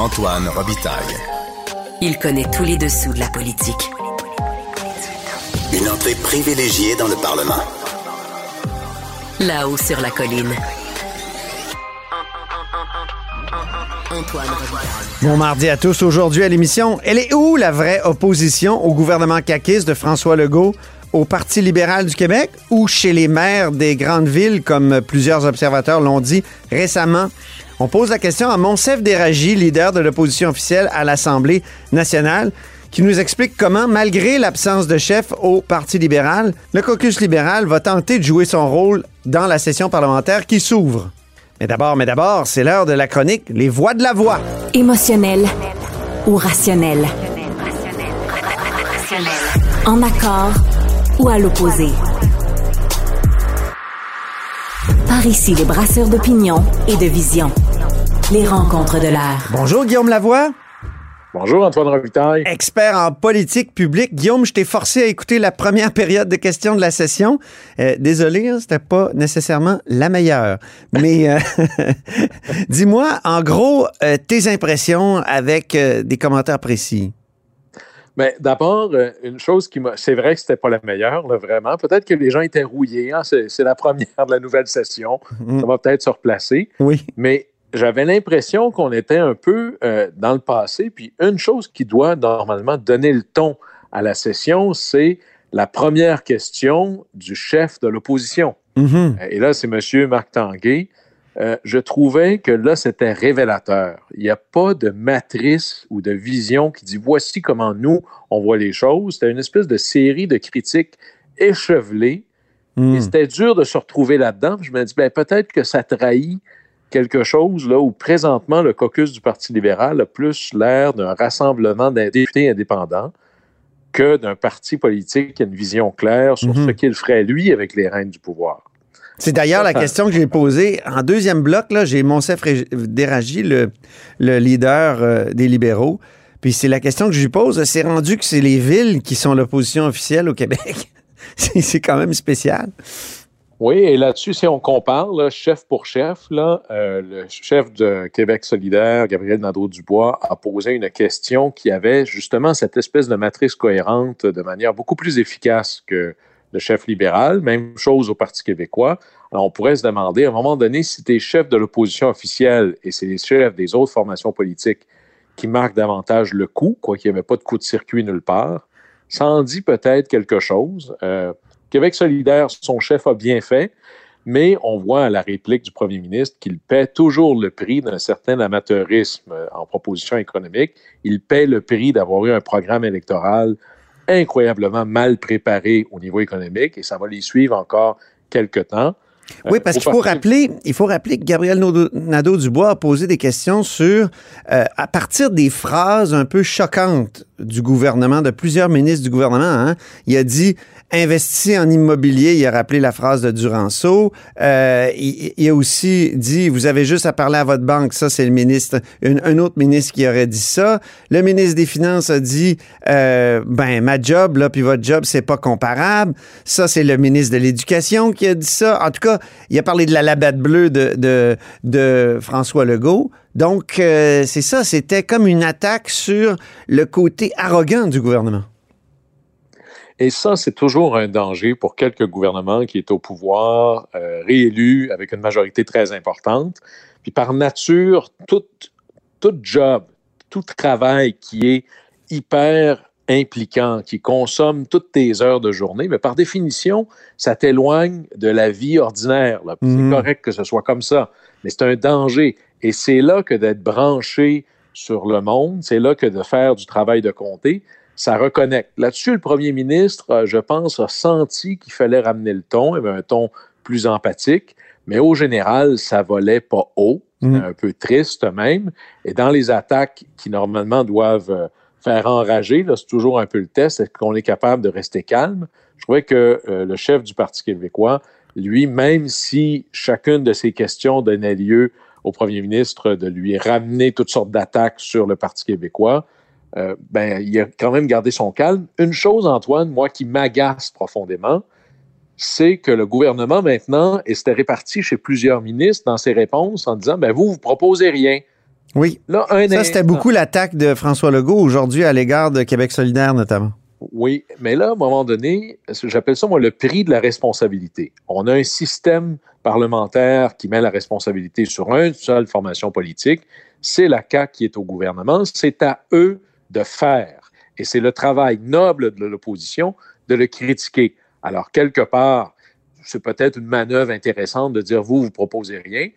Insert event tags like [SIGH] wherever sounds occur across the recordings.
Antoine Robitaille. Il connaît tous les dessous de la politique. Une entrée privilégiée dans le Parlement. Là-haut sur la colline. Antoine Robitaille. Bon mardi à tous. Aujourd'hui à l'émission, elle est où la vraie opposition au gouvernement caquiste de François Legault? Au Parti libéral du Québec ou chez les maires des grandes villes, comme plusieurs observateurs l'ont dit récemment? On pose la question à Monsef Déragi, leader de l'opposition officielle à l'Assemblée nationale, qui nous explique comment, malgré l'absence de chef au Parti libéral, le caucus libéral va tenter de jouer son rôle dans la session parlementaire qui s'ouvre. Mais d'abord, mais d'abord, c'est l'heure de la chronique Les voix de la voix. Émotionnel ou rationnel? En accord ou à l'opposé. Par ici, les brasseurs d'opinion et de vision. Les rencontres de l'air. Bonjour Guillaume Lavoie. Bonjour Antoine Robitaille. Expert en politique publique. Guillaume, je t'ai forcé à écouter la première période de questions de la session. Euh, désolé, hein, c'était pas nécessairement la meilleure. Mais euh, [LAUGHS] dis-moi, en gros, euh, tes impressions avec euh, des commentaires précis. Mais d'abord, euh, une chose qui m'a. C'est vrai que c'était pas la meilleure, là, vraiment. Peut-être que les gens étaient rouillés. hein, C'est la première de la nouvelle session. Mm. Ça va peut-être se replacer. Oui. Mais j'avais l'impression qu'on était un peu euh, dans le passé. Puis une chose qui doit normalement donner le ton à la session, c'est la première question du chef de l'opposition. Mhm. Et là, c'est M. Marc Tanguay. Euh, je trouvais que là, c'était révélateur. Il n'y a pas de matrice ou de vision qui dit voici comment nous, on voit les choses. C'était une espèce de série de critiques échevelées. Mm. Et c'était dur de se retrouver là-dedans. Je me dis, ben, peut-être que ça trahit quelque chose là où présentement le caucus du Parti libéral a plus l'air d'un rassemblement d'un députés indépendants que d'un parti politique qui a une vision claire sur Mhm. ce qu'il ferait lui avec les rênes du pouvoir. C'est d'ailleurs la question que j'ai posée. En deuxième bloc, j'ai Monsef Déragi, le, le leader euh, des libéraux. Puis c'est la question que je lui pose. C'est rendu que c'est les villes qui sont l'opposition officielle au Québec. [LAUGHS] c'est quand même spécial. Oui, et là-dessus, si on compare, chef pour chef, euh, le chef de Québec solidaire, Gabriel Nadeau-Dubois, a posé une question qui avait justement cette espèce de matrice cohérente de manière beaucoup plus efficace que le chef libéral. Même chose au Parti québécois. Alors, on pourrait se demander, à un moment donné, si tu es chef de l'opposition officielle et c'est les chefs des autres formations politiques qui marquent davantage le coup, quoi qu'il n'y avait pas de coup de circuit nulle part, ça en dit peut-être quelque chose. Euh, Québec solidaire, son chef a bien fait, mais on voit à la réplique du premier ministre qu'il paie toujours le prix d'un certain amateurisme euh, en proposition économique. Il paie le prix d'avoir eu un programme électoral incroyablement mal préparé au niveau économique et ça va les suivre encore quelques temps. Oui, Euh, parce qu'il faut rappeler, il faut rappeler que Gabriel Nadeau- Nadeau-Dubois a posé des questions sur, euh, à partir des phrases un peu choquantes du gouvernement, de plusieurs ministres du gouvernement. hein. Il a dit investis en immobilier. Il a rappelé la phrase de Duranceau. Euh, il, il a aussi dit vous avez juste à parler à votre banque. Ça, c'est le ministre, un, un autre ministre qui aurait dit ça. Le ministre des Finances a dit euh, ben ma job là puis votre job c'est pas comparable. Ça, c'est le ministre de l'Éducation qui a dit ça. En tout cas, il a parlé de la labette bleue de, de, de François Legault. Donc, euh, c'est ça, c'était comme une attaque sur le côté arrogant du gouvernement. Et ça, c'est toujours un danger pour quelque gouvernement qui est au pouvoir, euh, réélu avec une majorité très importante. Puis par nature, tout, tout job, tout travail qui est hyper impliquant, qui consomme toutes tes heures de journée, mais par définition, ça t'éloigne de la vie ordinaire. C'est correct que ce soit comme ça, mais c'est un danger. Et c'est là que d'être branché sur le monde, c'est là que de faire du travail de comté, ça reconnecte. Là-dessus, le premier ministre, euh, je pense, a senti qu'il fallait ramener le ton, avait un ton plus empathique, mais au général, ça volait pas haut, Mhm. un peu triste même. Et dans les attaques qui normalement doivent euh, faire enrager, c'est toujours un peu le test, est-ce qu'on est capable de rester calme? Je trouvais que euh, le chef du Parti québécois, lui, même si chacune de ses questions donnait lieu au premier ministre de lui ramener toutes sortes d'attaques sur le Parti québécois, euh, ben, il a quand même gardé son calme. Une chose, Antoine, moi, qui m'agace profondément, c'est que le gouvernement maintenant, et c'était réparti chez plusieurs ministres dans ses réponses en disant, ben, vous, vous proposez rien. Oui. Là, un Ça, c'était beaucoup l'attaque de François Legault aujourd'hui à l'égard de Québec solidaire, notamment. Oui, mais là, à un moment donné, j'appelle ça, moi, le prix de la responsabilité. On a un système parlementaire qui met la responsabilité sur une seule formation politique. C'est la CAQ qui est au gouvernement. C'est à eux de faire. Et c'est le travail noble de l'opposition de le critiquer. Alors, quelque part, c'est peut-être une manœuvre intéressante de dire, vous, vous proposez rien,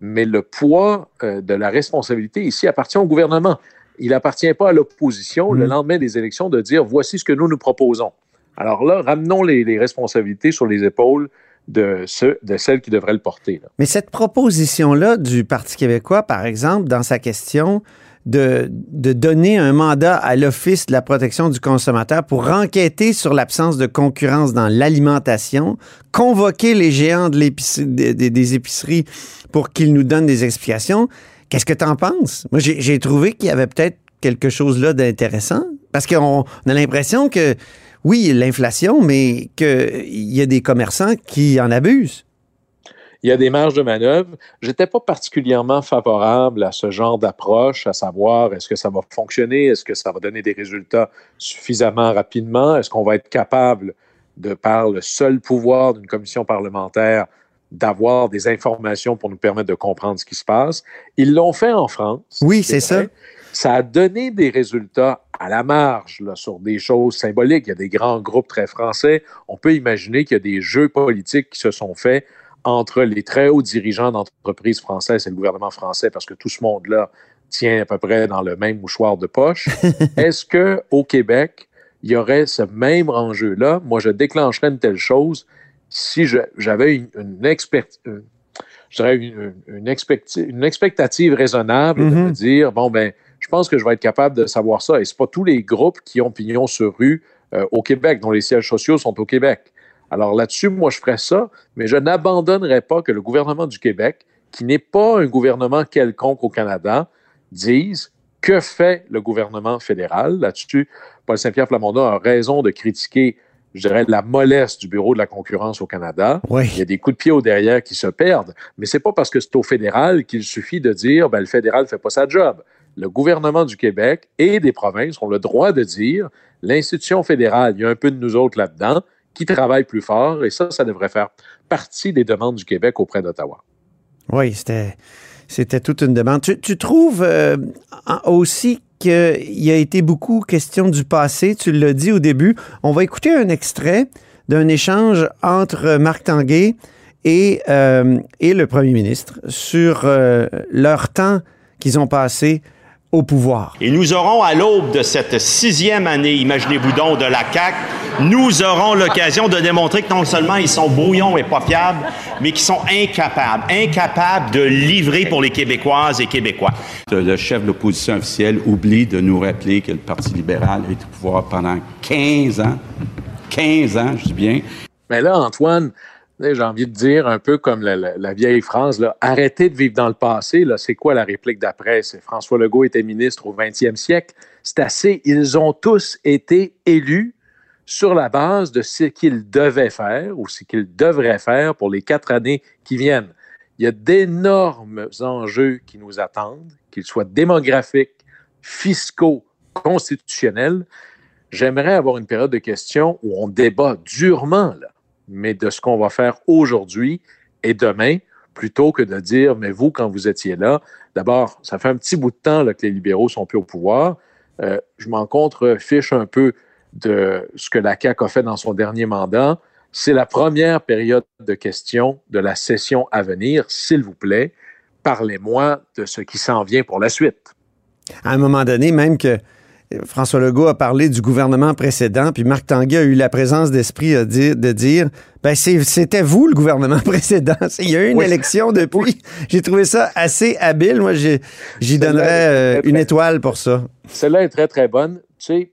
mais le poids euh, de la responsabilité ici appartient au gouvernement. Il n'appartient pas à l'opposition le Mm. lendemain des élections de dire voici ce que nous nous proposons. Alors là, ramenons les, les responsabilités sur les épaules de, ceux, de celles qui devraient le porter. là. Mais cette proposition-là du Parti québécois, par exemple, dans sa question de, de donner un mandat à l'Office de la protection du consommateur pour enquêter sur l'absence de concurrence dans l'alimentation, convoquer les géants de des, épiceries pour qu'ils nous donnent des explications. Qu'est-ce que tu en penses? Moi, j'ai trouvé qu'il y avait peut-être quelque chose là d'intéressant parce qu'on on a l'impression que, oui, l'inflation, mais qu'il y a des commerçants qui en abusent. Il y a des marges de manœuvre. J'étais pas particulièrement favorable à ce genre d'approche, à savoir est-ce que ça va fonctionner, est-ce que ça va donner des résultats suffisamment rapidement, est-ce qu'on va être capable, de par le seul pouvoir d'une commission parlementaire, d'avoir des informations pour nous permettre de comprendre ce qui se passe? Ils l'ont fait en France. Oui, c'est ça. Ça a donné des résultats à la marge là, sur des choses symboliques. Il y a des grands groupes très français. On peut imaginer qu'il y a des jeux politiques qui se sont faits entre les très hauts dirigeants d'entreprises françaises et le gouvernement français, parce que tout ce monde-là tient à peu près dans le même mouchoir de poche. [LAUGHS] Est-ce que au Québec, il y aurait ce même enjeu-là? Moi, je déclencherais une telle chose si j'avais une, une, une- je dirais une, une expecti- une expectative raisonnable de me dire, bon, ben, je pense que je vais être capable de savoir ça. Et c'est pas tous les groupes qui ont pignon sur rue euh, au Québec, dont les sièges sociaux sont au Québec. Alors là-dessus, moi, je ferais ça, mais je n'abandonnerais pas que le gouvernement du Québec, qui n'est pas un gouvernement quelconque au Canada, dise que fait le gouvernement fédéral. Là-dessus, Paul Saint-Pierre Plamondon a raison de critiquer, je dirais, la mollesse du Bureau de la concurrence au Canada. Il y a des coups de pied au derrière qui se perdent, mais c'est pas parce que c'est au fédéral qu'il suffit de dire ben, le fédéral fait pas sa job. Le gouvernement du Québec et des provinces ont le droit de dire l'institution fédérale, il y a un peu de nous autres là-dedans qui travaillent plus fort et ça, ça devrait faire partie des demandes du Québec auprès d'Ottawa. Oui, c'était, c'était toute une demande. Tu, trouves euh, aussi qu'il y a été beaucoup question du passé, tu l'as dit au début. On va écouter un extrait d'un échange entre Marc Tanguay et, euh, et le premier ministre sur euh, leur temps qu'ils ont passé au pouvoir. Et nous aurons, à l'aube de cette sixième année, imaginez-vous donc, de la CAQ, nous aurons l'occasion de démontrer que non seulement ils sont brouillons et pas fiables, mais qu'ils sont incapables, incapables de livrer pour les Québécoises et Québécois. Le chef de l'opposition officielle oublie de nous rappeler que le Parti libéral est au pouvoir pendant 15 ans. 15 ans, je dis bien. Mais là, Antoine, j'ai envie de dire un peu comme la, vieille là, arrêtez de vivre dans le passé. C'est quoi la réplique d'après? François Legault était ministre au 20e siècle. C'est assez. Ils ont tous été élus sur la base de ce qu'ils devaient faire ou ce qu'ils devraient faire pour les quatre années qui viennent. Il y a d'énormes enjeux qui nous attendent, qu'ils soient démographiques, fiscaux, constitutionnels. J'aimerais avoir une période de questions où on débat durement, mais de ce qu'on va faire aujourd'hui et demain, plutôt que de dire, mais vous, quand vous étiez là, d'abord, ça fait un petit bout de temps là, que les libéraux sont plus au pouvoir. Euh, je m'en contrefiche un peu de ce que la CAQ a fait dans son dernier mandat. C'est la première période de questions de la session à venir. S'il vous plaît, parlez-moi de ce qui s'en vient pour la suite. À un moment donné, même que François Legault a parlé du gouvernement précédent, puis Marc Tanguay a eu la présence d'esprit dire- de dire ben c'était vous le gouvernement [LAUGHS] précédent. Il y a eu une Oui. élection depuis. J'ai trouvé ça assez habile. Moi, j'y donnerais euh, une étoile pour ça. Celle-là est très, très bonne. Tu sais,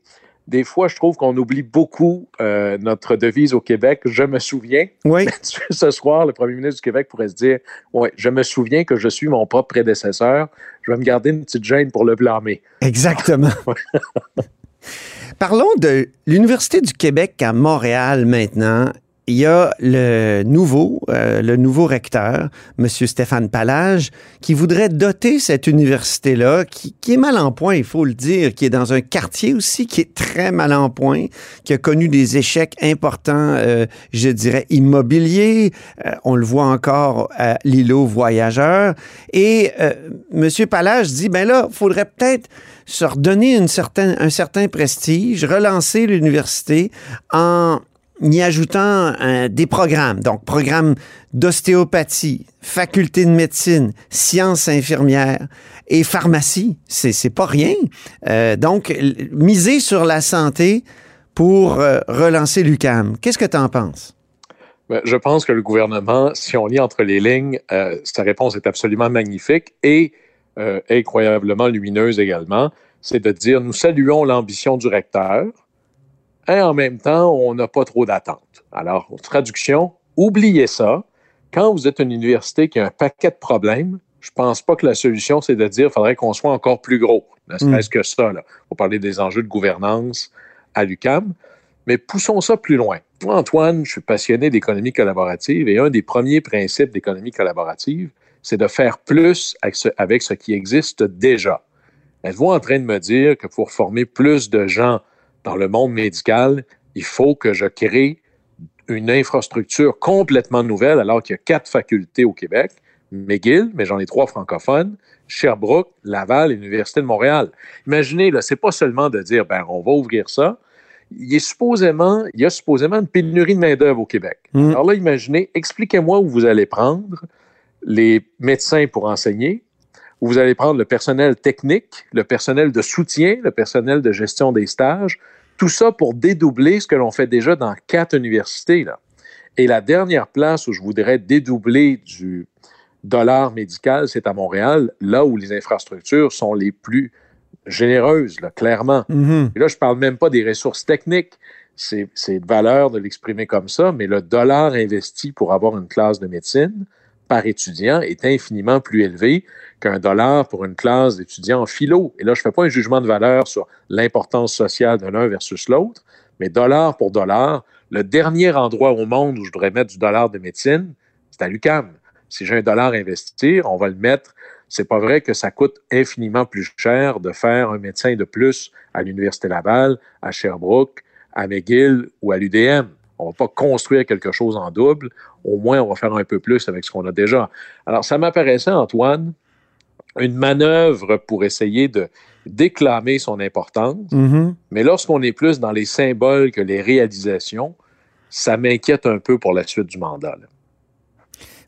des fois, je trouve qu'on oublie beaucoup euh, notre devise au Québec. Je me souviens. Oui, [LAUGHS] Ce soir, le premier ministre du Québec pourrait se dire Ouais, je me souviens que je suis mon propre prédécesseur. Je vais me garder une petite gêne pour le blâmer. exactement. [LAUGHS] Parlons de l'Université du Québec à Montréal maintenant il y a le nouveau, euh, le nouveau recteur, M. Stéphane Palage, qui voudrait doter cette université-là, qui, qui, est mal en point, il faut le dire, qui est dans un quartier aussi qui est très mal en point, qui a connu des échecs importants, euh, je dirais, immobiliers. Euh, on le voit encore à l'îlot voyageur. Et euh, M. Palage dit, ben là, faudrait peut-être se redonner une certaine, un certain prestige, relancer l'université en y ajoutant euh, des programmes, donc programmes d'ostéopathie, faculté de médecine, sciences infirmières et pharmacie. C'est, pas rien. Euh, donc, miser sur la santé pour euh, relancer l'UCAM. Qu'est-ce que tu en penses? Ben, je pense que le gouvernement, si on lit entre les lignes, sa réponse est absolument magnifique et incroyablement lumineuse également. C'est de dire nous saluons l'ambition du recteur, et en même temps, on n'a pas trop d'attentes. Alors, traduction, oubliez ça. Quand vous êtes une université qui a un paquet de problèmes, je pense pas que la solution, c'est de dire qu'il faudrait qu'on soit encore plus gros. Ne serait-ce que ça. Là. On parler des enjeux de gouvernance à l'UCAM. Mais poussons ça plus loin. Moi, Antoine, je suis passionné d'économie collaborative et un des premiers principes d'économie collaborative, c'est de faire plus avec ce, avec ce qui existe déjà. Êtes-vous en train de me dire que pour former plus de gens dans le monde médical, il faut que je crée une infrastructure complètement nouvelle alors qu'il y a quatre facultés au Québec, McGill, mais j'en ai trois francophones, Sherbrooke, Laval et l'Université de Montréal. Imaginez, là, c'est pas seulement de dire, ben, on va ouvrir ça. Il, est supposément, il y a supposément une pénurie de main-d'œuvre au Québec. Mm. Alors là, imaginez, expliquez-moi où vous allez prendre les médecins pour enseigner, où vous allez prendre le personnel technique, le personnel de soutien, le personnel de gestion des stages, tout ça pour dédoubler ce que l'on fait déjà dans quatre universités. Là. Et la dernière place où je voudrais dédoubler du dollar médical, c'est à Montréal, là où les infrastructures sont les plus généreuses, là, clairement. Mhm. Et là, je parle même pas des ressources techniques. C'est c'est valeur de l'exprimer comme ça, mais le dollar investi pour avoir une classe de médecine par étudiant est infiniment plus élevé qu'un dollar pour une classe d'étudiants en philo. Et là, je ne fais pas un jugement de valeur sur l'importance sociale de l'un versus l'autre, mais dollar pour dollar, le dernier endroit au monde où je devrais mettre du dollar de médecine, c'est à l'UCAM. Si j'ai un dollar à investir, on va le mettre. C'est pas vrai que ça coûte infiniment plus cher de faire un médecin de plus à l'Université Laval, à Sherbrooke, à McGill ou à l'UDM. On va pas construire quelque chose en double. Au moins, on va faire un peu plus avec ce qu'on a déjà. Alors, ça m'apparaissait, Antoine, une manœuvre pour essayer de déclamer son importance. Mhm. Mais lorsqu'on est plus dans les symboles que les réalisations, ça m'inquiète un peu pour la suite du mandat.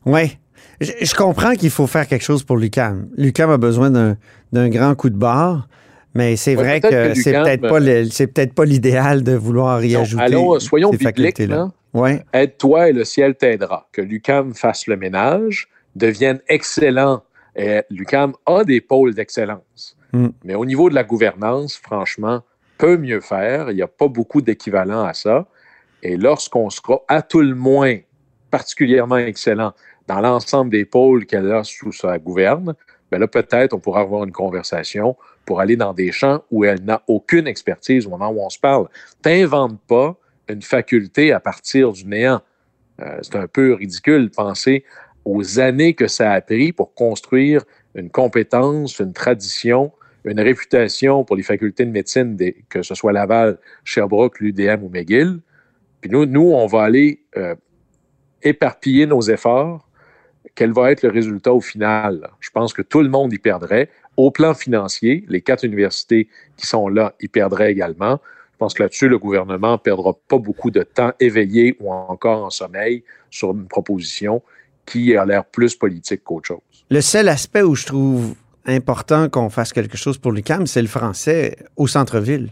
Oui. Je, je comprends qu'il faut faire quelque chose pour l'UCAM. L'UCAM a besoin d'un grand coup de barre, mais c'est Ouais, vrai que, que c'est peut-être pas l'idéal de vouloir y Non, ajouter. allons, soyons ces bibliques, là. Ouais. Aide-toi et le ciel t'aidera. Que l'UCAM fasse le ménage, devienne excellent. Et L'UCAM a des pôles d'excellence. Mm. Mais au niveau de la gouvernance, franchement, peut mieux faire. Il n'y a pas beaucoup d'équivalent à ça. Et lorsqu'on sera à tout le moins particulièrement excellent dans l'ensemble des pôles qu'elle a sous sa gouverne, ben là, peut-être on pourra avoir une conversation pour aller dans des champs où elle n'a aucune expertise au moment où on se parle. T'inventes pas une faculté à partir du néant. Euh, c'est un peu ridicule de penser aux années que ça a pris pour construire une compétence, une tradition, une réputation pour les facultés de médecine, que ce soit Laval, Sherbrooke, l'UDM ou McGill. Puis nous, nous on va aller euh, éparpiller nos efforts. Quel va être le résultat au final? Je pense que tout le monde y perdrait. Au plan financier, les quatre universités qui sont là y perdraient également. Pense que là-dessus, le gouvernement ne perdra pas beaucoup de temps éveillé ou encore en sommeil sur une proposition qui a l'air plus politique qu'autre chose. Le seul aspect où je trouve important qu'on fasse quelque chose pour l'UCAM, c'est le français au centre-ville.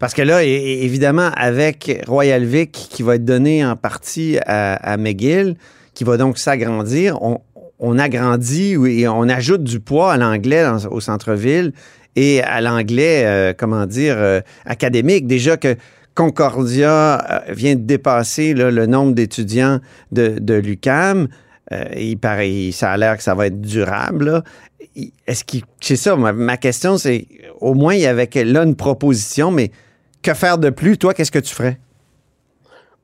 Parce que là, évidemment, avec Royal Vic qui va être donné en partie à, McGill, qui va donc s'agrandir, on, on agrandit et on ajoute du poids à l'anglais au centre-ville et à l'anglais, euh, comment dire, euh, académique. Déjà que Concordia euh, vient de dépasser là, le nombre d'étudiants de, de l'UCAM. Euh, il paraît, ça a l'air que ça va être durable. Est-ce qu'il, c'est ça, ma, question, c'est au moins il y avait là une proposition, mais que faire de plus? Toi, qu'est-ce que tu ferais?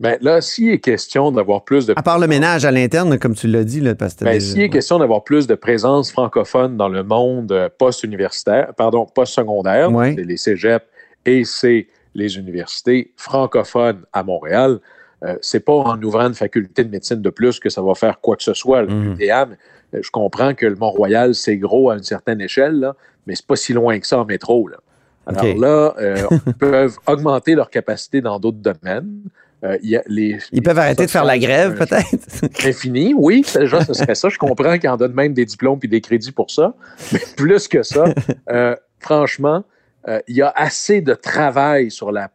Ben là, s'il est question d'avoir plus de... À part le ménage à l'interne, comme tu l'as dit, là, parce que... Ben, s'il est question d'avoir plus de présence francophone dans le monde euh, post-universitaire, pardon, post-secondaire, Ouais. c'est les cégeps et c'est les universités francophones à Montréal, euh, c'est pas en ouvrant une faculté de médecine de plus que ça va faire quoi que ce soit. Euh, je comprends que le Mont-Royal, c'est gros à une certaine échelle, là, mais c'est pas si loin que ça en métro. Là. Alors là, euh, ils peuvent [LAUGHS] augmenter leur capacité dans d'autres domaines. Euh, il y a les, Ils peuvent arrêter de faire la grève, peut-être? [LAUGHS] infini, oui, déjà, ce serait ça. Je comprends qu'ils en donnent même des diplômes et des crédits pour ça. Mais plus que ça, euh, franchement, euh, il y a assez de travail sur la.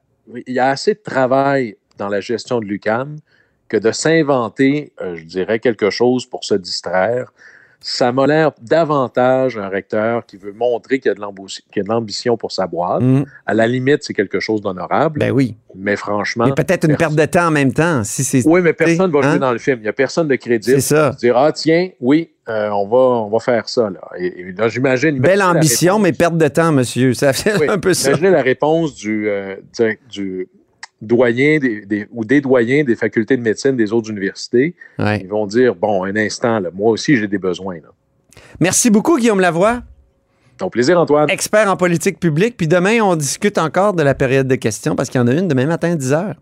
Il y a assez de travail dans la gestion de l'UCAM que de s'inventer, je dirais, quelque chose pour se distraire. Ça m'a l'air davantage un recteur qui veut montrer qu'il y a de l'ambition pour sa boîte. Mm. À la limite, c'est quelque chose d'honorable. Ben oui. mais franchement. Mais peut-être une perte de temps en même temps. Si c'est... Oui, mais personne ne va Hein? jouer dans le film. Il n'y a personne de crédit. C'est ça. Dire, ah, tiens, oui, euh, on, va, on va faire ça. Là. Et, et là, j'imagine. Belle ambition, mais perte de temps, monsieur. Ça fait Oui, un peu ça. Imaginez la réponse du, euh, du, du doyen des, des- ou des doyens des facultés de médecine des autres universités. Ouais. Ils vont dire, bon, un instant, là, moi aussi, j'ai des besoins. Là. Merci beaucoup, Guillaume Lavoie, Ton plaisir, Antoine. expert en politique publique. Puis demain, on discute encore de la période de questions parce qu'il y en a une demain matin à 10 heures.